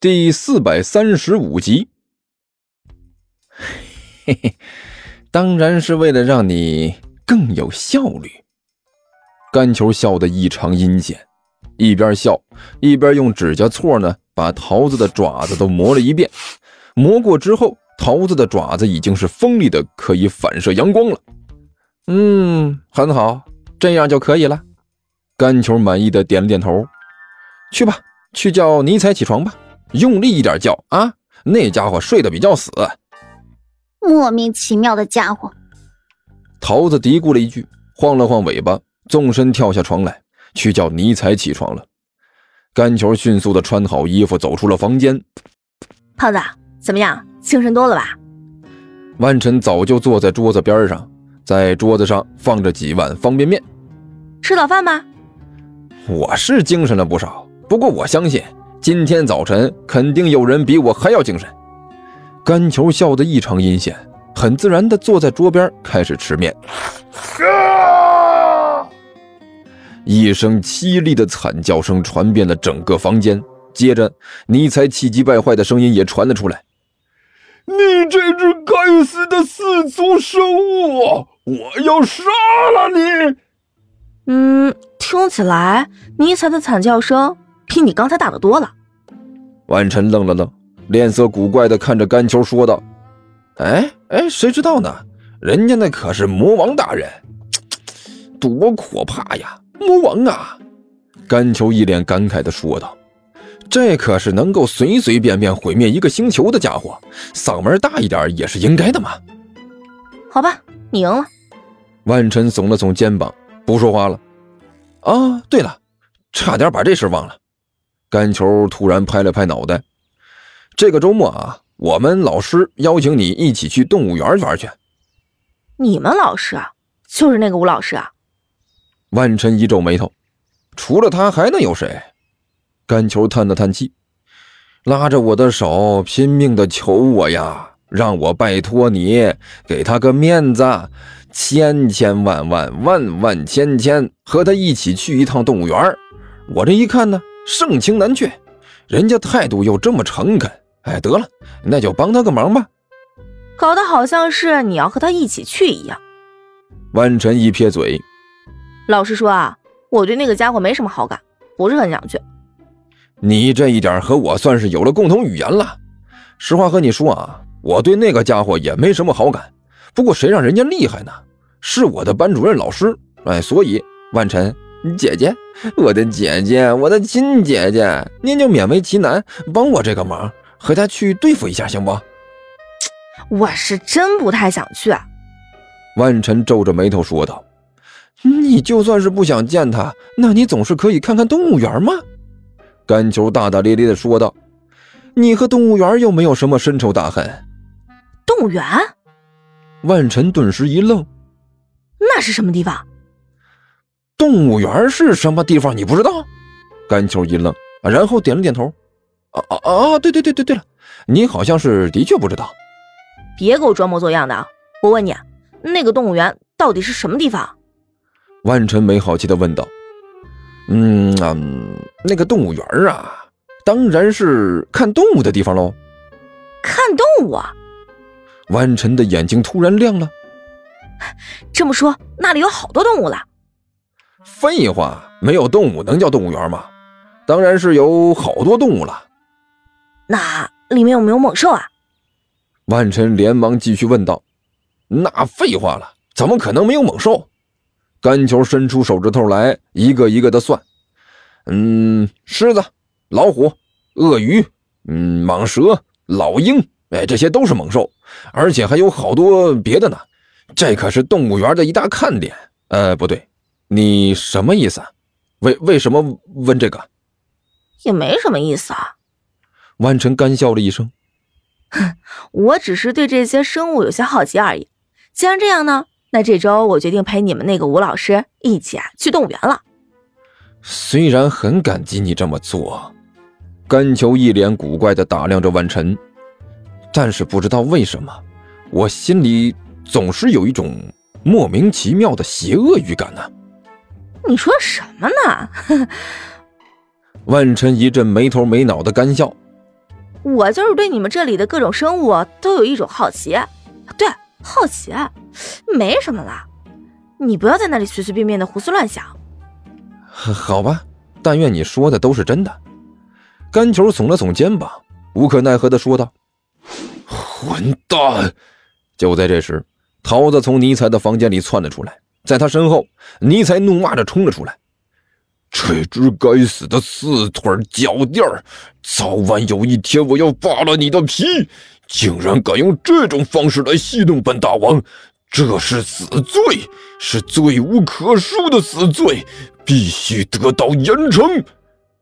第四百三十五集。嘿嘿，当然是为了让你更有效率。甘球笑得异常阴险，一边笑一边用指甲锉呢把桃子的爪子都磨了一遍。磨过之后，桃子的爪子已经是锋利的，可以反射阳光了。嗯，很好，这样就可以了。甘球满意的点了点头。去吧，去叫尼采起床吧，用力一点叫啊！那家伙睡得比较死。莫名其妙的家伙。桃子嘀咕了一句，晃了晃尾巴，纵身跳下床来，去叫尼采起床了。甘球迅速的穿好衣服，走出了房间。胖子，怎么样？精神多了吧？万晨早就坐在桌子边上。在桌子上放着几碗方便面，吃早饭吗？我是精神了不少，不过我相信今天早晨肯定有人比我还要精神。甘球笑得异常阴险，很自然地坐在桌边开始吃面。啊一声凄厉的惨叫声传遍了整个房间，接着尼才气急败坏的声音也传了出来：“你这只该死的四足生物！”我要杀了你！嗯，听起来尼才的惨叫声比你刚才大的多了。万晨愣了愣，脸色古怪的看着甘球说道：“哎哎，谁知道呢？人家那可是魔王大人，多可怕呀！魔王啊！”甘球一脸感慨的说道：“这可是能够随随便便毁灭一个星球的家伙，嗓门大一点也是应该的嘛。”好吧，你赢了。万晨耸了耸肩膀，不说话了。啊，对了，差点把这事忘了。甘球突然拍了拍脑袋：“这个周末啊，我们老师邀请你一起去动物园玩去。”你们老师啊，就是那个吴老师啊？万晨一皱眉头：“除了他还能有谁？”甘球叹了叹气，拉着我的手，拼命的求我呀，让我拜托你，给他个面子。千千万万万万千千，和他一起去一趟动物园我这一看呢，盛情难却，人家态度又这么诚恳，哎，得了，那就帮他个忙吧。搞得好像是你要和他一起去一样。万晨一撇嘴，老实说啊，我对那个家伙没什么好感，不是很想去。你这一点和我算是有了共同语言了。实话和你说啊，我对那个家伙也没什么好感。不过谁让人家厉害呢？是我的班主任老师，哎，所以万晨姐姐，我的姐姐，我的亲姐姐，您就勉为其难帮我这个忙，和他去对付一下，行不？我是真不太想去。万晨皱着眉头说道：“你就算是不想见他，那你总是可以看看动物园吗？”甘球大大咧咧地说道：“你和动物园又没有什么深仇大恨。”动物园。万晨顿时一愣：“那是什么地方？动物园是什么地方？你不知道？”甘秋一愣，然后点了点头：“啊啊啊！对对对对对了，你好像是的确不知道。别给我装模作样的！我问你，那个动物园到底是什么地方？”万晨没好气的问道：“嗯啊，那个动物园啊，当然是看动物的地方喽。看动物啊！”万晨的眼睛突然亮了。这么说，那里有好多动物了？废话，没有动物能叫动物园吗？当然是有好多动物了。那里面有没有猛兽啊？万晨连忙继续问道。那废话了，怎么可能没有猛兽？甘球伸出手指头来，一个一个的算。嗯，狮子、老虎、鳄鱼，嗯，蟒蛇、老鹰。哎，这些都是猛兽，而且还有好多别的呢。这可是动物园的一大看点。呃，不对，你什么意思？为为什么问这个？也没什么意思啊。万晨干笑了一声，哼，我只是对这些生物有些好奇而已。既然这样呢，那这周我决定陪你们那个吴老师一起啊去动物园了。虽然很感激你这么做，甘球一脸古怪的打量着万晨。但是不知道为什么，我心里总是有一种莫名其妙的邪恶预感呢。你说什么呢？万晨一阵没头没脑的干笑。我就是对你们这里的各种生物都有一种好奇。对，好奇，没什么啦。你不要在那里随随便便的胡思乱想。好吧，但愿你说的都是真的。干球耸了耸肩膀，无可奈何的说道：“混蛋！”就在这时，桃子从尼采的房间里窜了出来，在他身后，尼才怒骂着冲了出来：“这只该死的四腿脚垫早晚有一天我要扒了你的皮！竟然敢用这种方式来戏弄本大王！”这是死罪，是罪无可恕的死罪，必须得到严惩。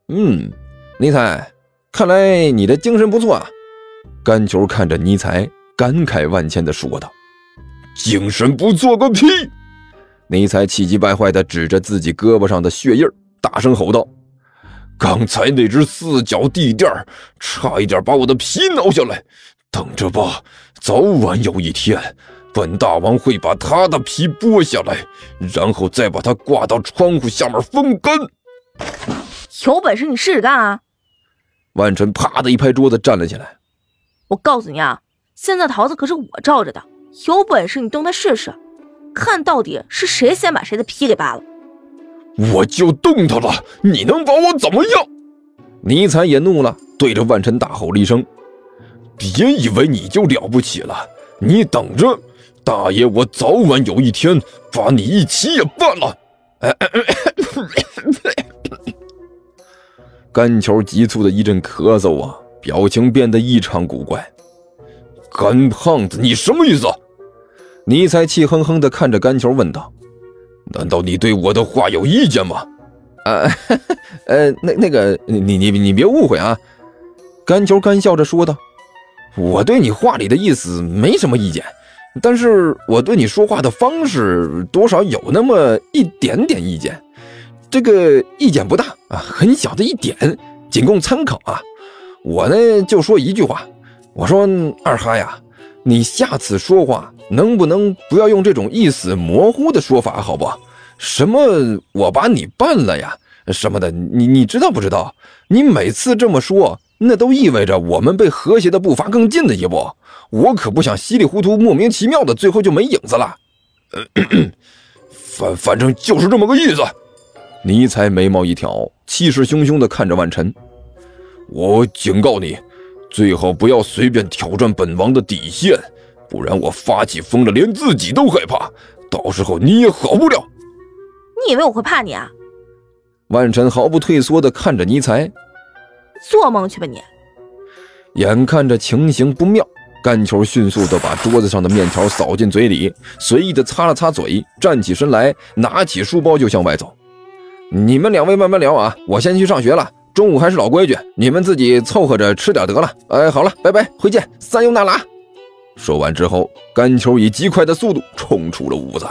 嗯，尼采，看来你的精神不错啊。甘球看着尼采，感慨万千的说道：“精神不错个屁！”尼才气急败坏地指着自己胳膊上的血印，大声吼道：“刚才那只四脚地垫差一点把我的皮挠下来，等着吧，早晚有一天。”本大王会把他的皮剥下来，然后再把它挂到窗户下面风干。有本事你试试干啊！万晨啪的一拍桌子，站了起来。我告诉你啊，现在桃子可是我罩着的，有本事你动他试试，看到底是谁先把谁的皮给扒了。我就动他了，你能把我怎么样？尼采也怒了，对着万晨大吼了一声：“别以为你就了不起了，你等着！”大爷，我早晚有一天把你一起也办了。干球急促的一阵咳嗽啊，表情变得异常古怪。干胖子，你什么意思？尼才气哼哼的看着干球问道：“难道你对我的话有意见吗？”啊，呃，那那个，你你你别误会啊。干球干笑着说道：“我对你话里的意思没什么意见。”但是我对你说话的方式多少有那么一点点意见，这个意见不大啊，很小的一点，仅供参考啊。我呢就说一句话，我说二哈呀，你下次说话能不能不要用这种意思模糊的说法，好不？什么我把你办了呀，什么的，你你知道不知道？你每次这么说，那都意味着我们被和谐的步伐更近了一步。我可不想稀里糊涂、莫名其妙的，最后就没影子了。反反正就是这么个意思。尼采眉毛一挑，气势汹汹的看着万晨：“我警告你，最好不要随便挑战本王的底线，不然我发起疯了，连自己都害怕，到时候你也好不了。”你以为我会怕你啊？万晨毫不退缩的看着尼才：“做梦去吧你！”眼看着情形不妙。干球迅速地把桌子上的面条扫进嘴里，随意地擦了擦嘴，站起身来，拿起书包就向外走。你们两位慢慢聊啊，我先去上学了。中午还是老规矩，你们自己凑合着吃点得了。哎，好了，拜拜，回见，三优那拉。说完之后，干球以极快的速度冲出了屋子。